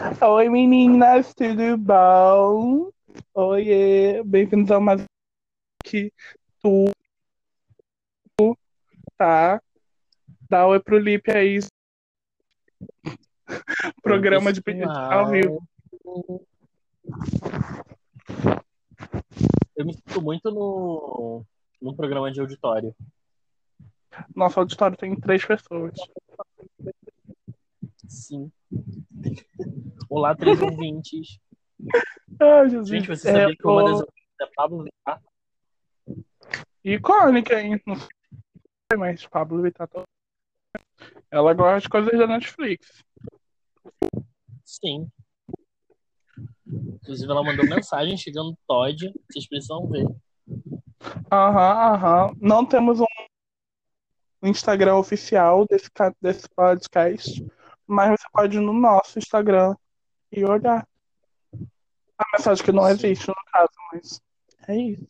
Oi meninas, tudo bom? Oiê, bem-vindos a mais que tu tá? Dá oi pro Lipe aí. Programa de pedido ao vivo. Eu me sinto muito no, no programa de auditório. Nosso auditório tem três pessoas. Sim. Olá, três ouvintes. Ai, Jesus. Gente, você sabia É, que uma das ouvintes é Pablo Vittar? Icônica, hein? Não sei, mas Pablo Vittar. tá- Ela gosta de coisas da Netflix. Sim. Inclusive, ela mandou mensagem chegando Todd. Vocês precisam ver. Aham, aham. Não temos um Instagram oficial desse, desse podcast, mas você pode ir no nosso Instagram e olhar. A mensagem que não Sim. existe, no caso, mas é isso.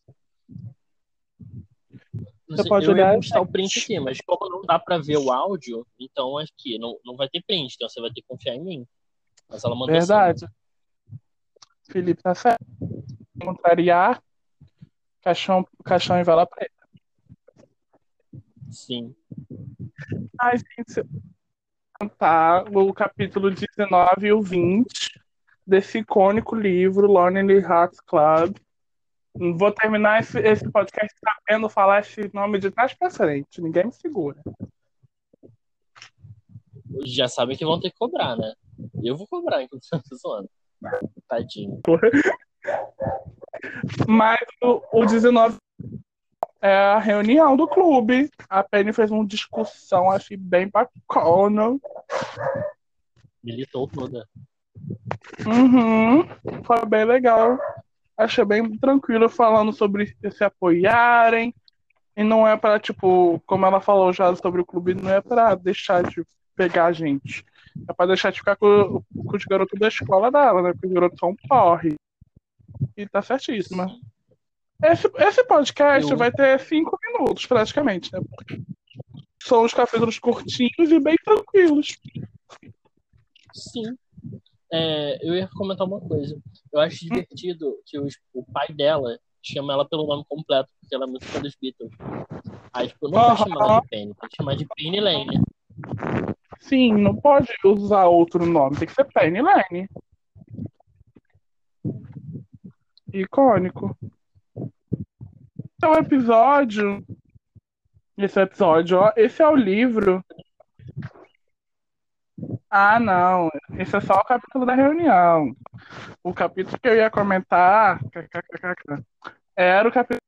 Você pode eu olhar, postar o print aqui, mas como não dá pra ver o áudio, então aqui não, não vai ter print, então você vai ter que confiar em mim. Mas ela mandou Verdade. Felipe tá certo. Contrariar, caixão, caixão em vela preta. Sim. Ai, gente, tá o capítulo 19 e o 20 desse icônico livro, Lonely Hearts Club. Vou terminar esse, esse podcast sabendo falar esse nome de trás pra frente. Ninguém me segura. Já sabem que vão ter que cobrar, né? Eu vou cobrar, enquanto eu tô zoando. Tadinho. Mas o, o 19 é a reunião do clube. A Penny fez uma discussão, achei bem bacana. Militou toda. Uhum, foi bem legal. Achei bem tranquilo falando sobre se apoiarem. E não é pra, tipo, como ela falou já sobre o clube, não é pra deixar de pegar a gente. É pra deixar de ficar com, com os garotos da escola dela, né? Porque os garotos são porre. E tá certíssima. Esse, esse podcast Eu- vai ter cinco minutos, praticamente, né? Porque são os capítulos curtinhos e bem tranquilos. Sim. É, eu ia comentar uma coisa. Eu acho divertido que os- o pai dela chama ela pelo nome completo, porque ela é fã dos Beatles. Aí, tipo, não Aham. chamar ela de Penny, tem que chamar de Penny Lane. Sim, não pode usar outro nome, tem que ser Penny Lane. Icônico. Então, o episódio. Esse é o episódio, ó. Esse é o livro. Ah, não. Esse é só o capítulo da reunião. O capítulo que eu ia comentar era o capítulo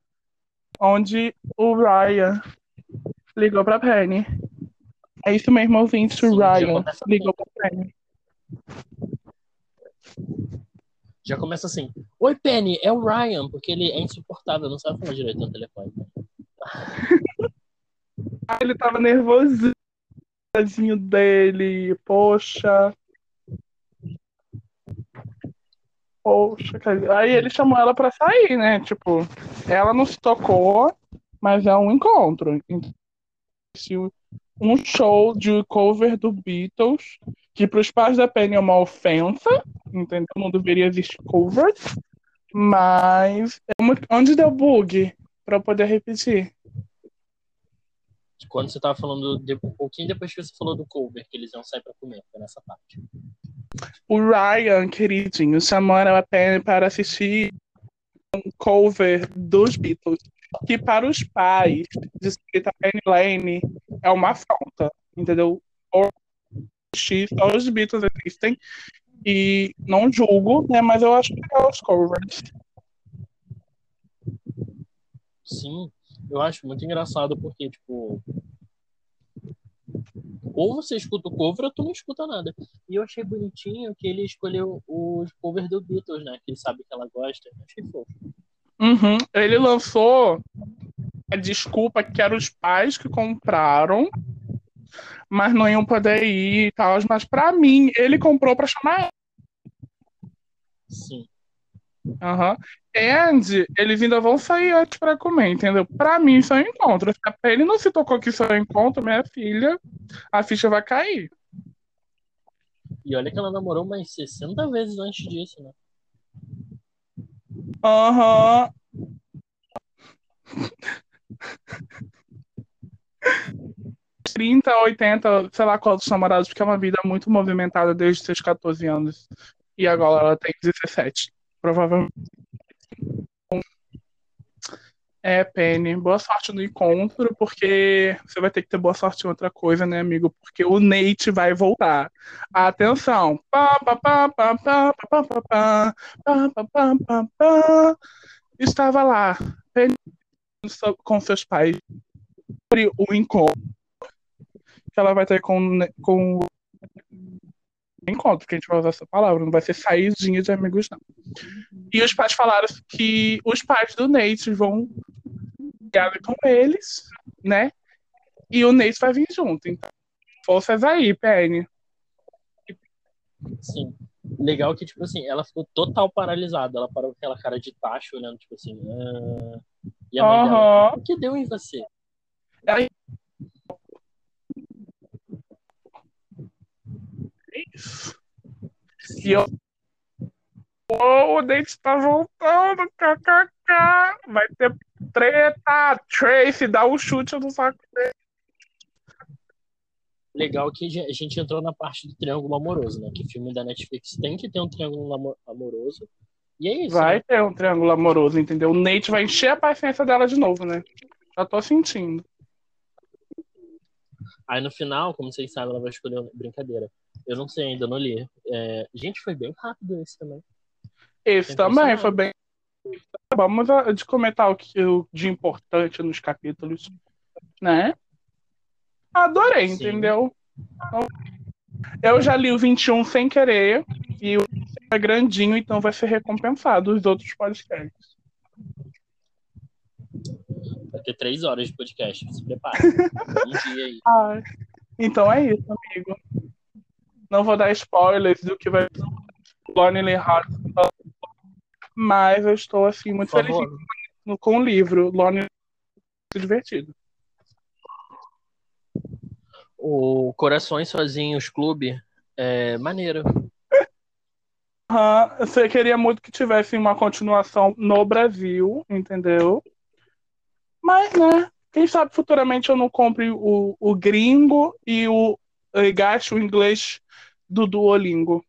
onde o Ryan ligou pra Penny. É isso mesmo, ouvinte. O Ryan ligou pra Penny. Já começa assim: Oi, Penny, é o Ryan, porque ele é insuportável, não sabe falar direito no telefone. Ah, Ele tava nervosinho dele. Poxa. Poxa. Aí ele chamou ela pra sair, né? Tipo, ela não se tocou, mas é um encontro. Se Um show de cover do Beatles, que pros pais da Penny é uma ofensa, entendeu? Não deveria existir covers. Mas é muito- onde deu bug pra eu poder repetir? Quando você tava falando, de, um pouquinho depois que você falou do cover, que eles iam sair pra comer, foi nessa parte. O Ryan, queridinho, chamou a Penny para assistir um cover dos Beatles, que para os pais de escrita Penny Lane é uma afronta, entendeu? Ou só os Beatles existem e não julgo, né? Mas eu acho que é os covers. Sim, eu acho muito engraçado porque, tipo. Ou você escuta o cover ou tu não escuta nada. E eu achei bonitinho que ele escolheu os covers do Beatles, né? Que ele sabe que ela gosta. Eu achei fofo. Uhum. Ele lançou a desculpa que eram os pais que compraram, mas não iam poder ir e tal. Mas pra mim, ele comprou pra chamar Sim. Aham. And eles ainda vão sair antes pra comer, entendeu? Pra mim, isso é um encontro. Penny não se tocou que isso é um encontro, minha filha, a ficha vai cair. E olha que ela namorou umas 60 vezes antes disso, né? Aham. 30, 80, sei lá quantos namorados, porque é uma vida muito movimentada desde seus 14 anos. E agora ela tem 17. Provavelmente. É, Penny, boa sorte no encontro, porque você vai ter que ter boa sorte em outra coisa, né, amigo? Porque o Nate vai voltar. Atenção! Estava lá, Penny, com seus pais, sobre o encontro que ela vai ter com, com encontro, que a gente vai usar essa palavra, não vai ser saidinha de amigos, não. E os pais falaram que os pais do Nate vão ligar com eles, né? E o Nate vai vir junto. Então, forças aí, Penny. Sim. Legal que, tipo assim, ela ficou total paralisada. Ela parou com aquela cara de tacho, olhando, tipo assim. Ah... E a mãe dela, o que deu em você? Aí- Isso. E eu. Oh, o Nate tá voltando, kkk. Vai ter treta. Tracy, dá um chute no saco dele. Legal que a gente entrou na parte do triângulo amoroso, né? Que filme da Netflix tem que ter um triângulo amo- amoroso. E é isso. Vai né? ter um triângulo amoroso, entendeu? O Nate vai encher a paciência dela de novo, né? Já tô sentindo. Aí no final, como vocês sabem, ela vai escolher brincadeira. Eu não sei ainda, não li. É, Gente, foi bem rápido esse também. Esse também foi bem. Vamos a- de comentar o que o de importante nos capítulos, né? Adorei, Sim. entendeu? Eu já li o 21 sem querer e o é grandinho, então vai ser recompensado os outros podcasts. Vai ter três horas de podcast. Se prepara. um dia aí. Ai, então é isso, amigo. Não vou dar spoilers do que vai ser Lonely Hearts, mas eu estou assim muito feliz com o livro Lonely Hearts divertido. O Corações Sozinhos Clube é maneiro. Aham, Você queria muito que tivesse uma continuação no Brasil, entendeu? Mas, né? Quem sabe futuramente eu não compre o, o gringo e o e gaste o inglês do Duolingo.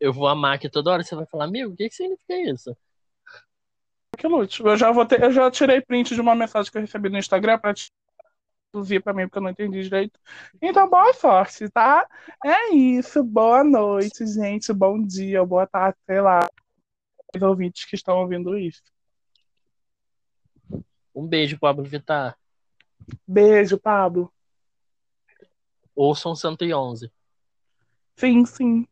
Eu vou amar que toda hora você vai falar, amigo, o que, que significa isso? Que lute. Eu já vou ter, eu já tirei print de uma mensagem que eu recebi no Instagram para traduzir para mim porque eu não entendi direito. Então, boa sorte, tá? É isso. Boa noite, gente. Bom dia, boa tarde, sei lá. Os ouvintes que estão ouvindo isso. Um beijo, Pablo Vittar. Beijo, Pablo. Ouçam 111. Sim, sim.